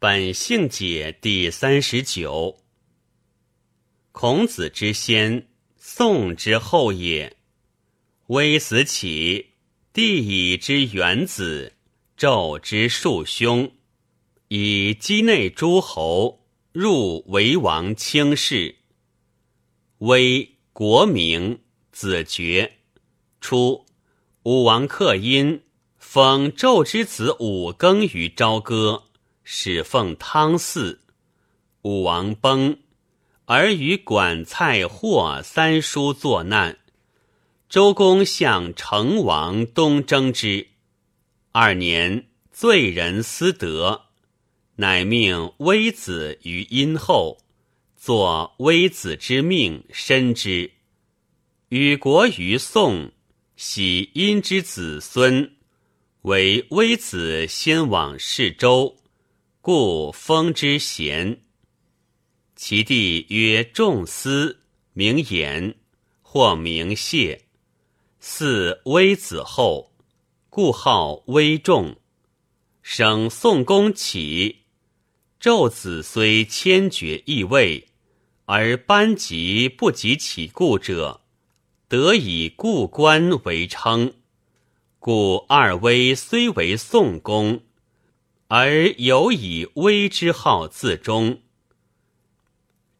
本性解第三十九。孔子之先，宋之后也。微死起，帝以之元子，纣之庶兄，以畿内诸侯入为王卿士。微国名，子爵。初，武王克殷，封纣之子武庚于朝歌。始奉汤嗣，武王崩，而与管蔡霍三叔作难。周公向成王东征之，二年罪人思德，乃命微子于殷后，作微子之命，申之。与国于宋，喜殷之子孙，为微子先往事周。故封之贤。其弟曰仲思，名言，或名谢。嗣微子后，故号微仲。生宋公起，纣子虽迁爵易位，而班级不及其故者，得以故官为称。故二微虽为宋公。而有以微之号自终。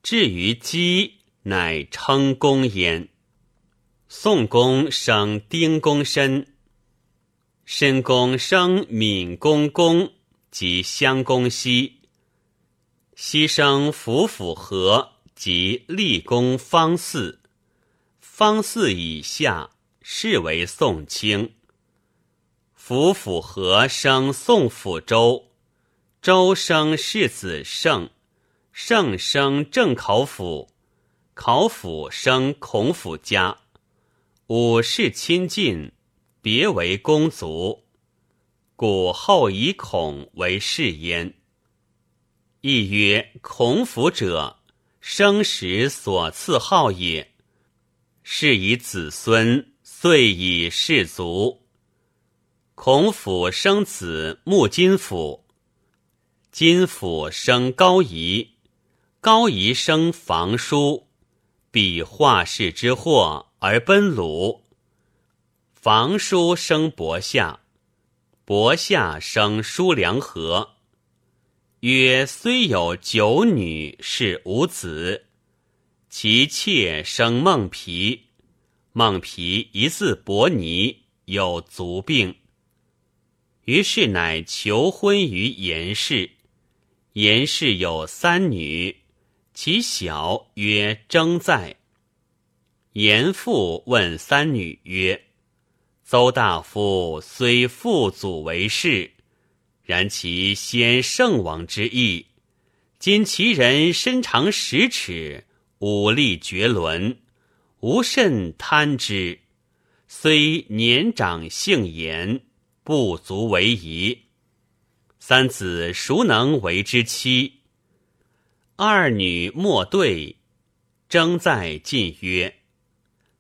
至于姬，乃称公焉。宋公生丁公申，申公生闵公公及襄公西，西生府府和及立公方嗣，方嗣以下，是为宋卿。府府和生宋府周，周生世子胜，胜生正考府，考府生孔府家。五世亲近，别为公族，故后以孔为氏焉。亦曰孔府者，生时所赐号也。是以子孙，遂以氏族。孔府生子穆金府，金府生高仪，高仪生房叔，比画氏之祸而奔鲁。房叔生伯夏，伯夏生叔良和。曰：虽有九女，是无子。其妾生孟皮，孟皮一字伯尼，有足病。于是乃求婚于严氏。严氏有三女，其小曰征在。严父问三女曰：“邹大夫虽父祖为氏，然其先圣王之意。今其人身长十尺，武力绝伦，无甚贪之。虽年长性严。”不足为宜。三子孰能为之妻？二女莫对，争在进曰：“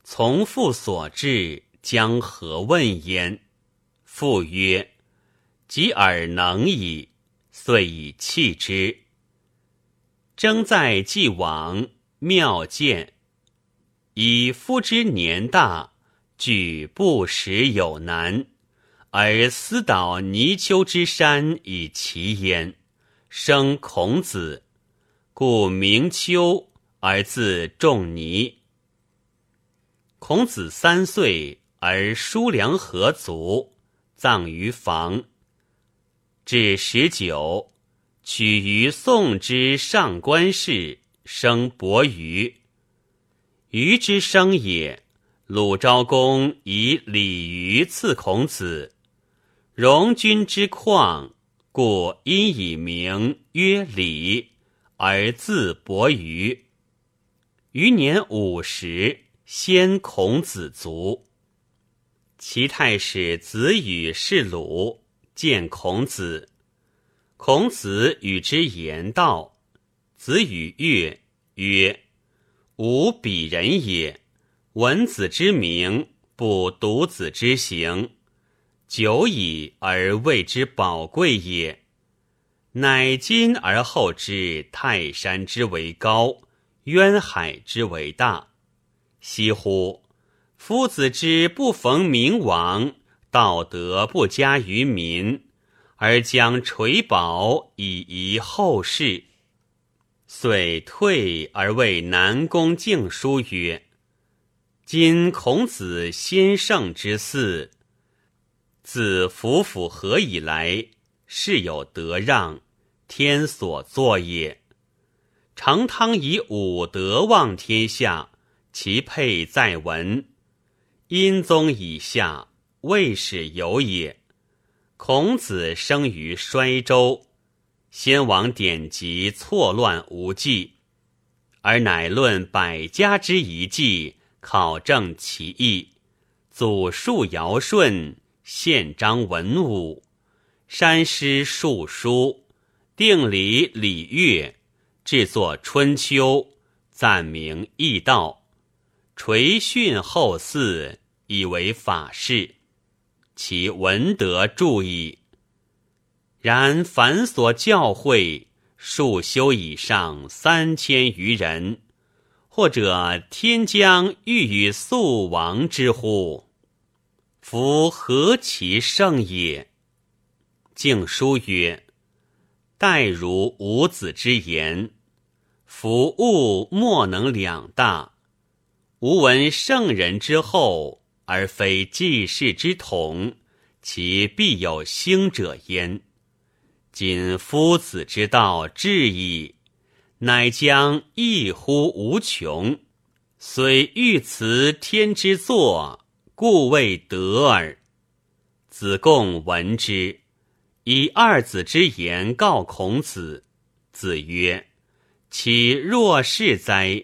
从父所至，将何问焉？”父曰：“及尔能矣。”遂以弃之。争在既往，妙见。以夫之年大，举不时有难。而思导泥丘之山以其焉，生孔子，故名丘而字仲尼。孔子三岁而叔良何卒，葬于房。至十九，取于宋之上官氏，生伯鱼。鱼之生也，鲁昭公以鲤鱼赐孔子。荣君之旷，故因以名曰礼，而字伯鱼。余年五十，先孔子卒。齐太史子羽是鲁，见孔子。孔子与之言道。子羽悦曰：“吾鄙人也，闻子之名，不独子之行。”久矣而谓之宝贵也。乃今而后知泰山之为高，渊海之为大。惜乎！夫子之不逢明王，道德不加于民，而将垂宝以遗后世。遂退而谓南宫敬书曰：“今孔子先圣之嗣，自夫府何以来，事有德让，天所作也。成汤以武德望天下。”其配在文，殷宗以下，未始有也。孔子生于衰周，先王典籍错乱无记，而乃论百家之遗迹，考证其意，祖述尧舜，宪章文武，山诗述书，定礼礼乐，制作春秋，赞明易道。垂训后嗣，以为法事，其文德著矣。然凡所教诲，数修以上三千余人，或者天将欲与素王之乎？夫何其盛也！敬书曰：“待如五子之言，夫物莫能两大。”吾闻圣人之后，而非济世之统，其必有兴者焉。今夫子之道至矣，乃将异乎无穷。虽欲辞天之作，故未得耳。子贡闻之，以二子之言告孔子。子曰：“其若是哉？”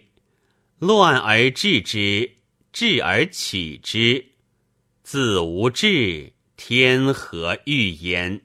乱而治之，治而起之，子无志，天何欲焉？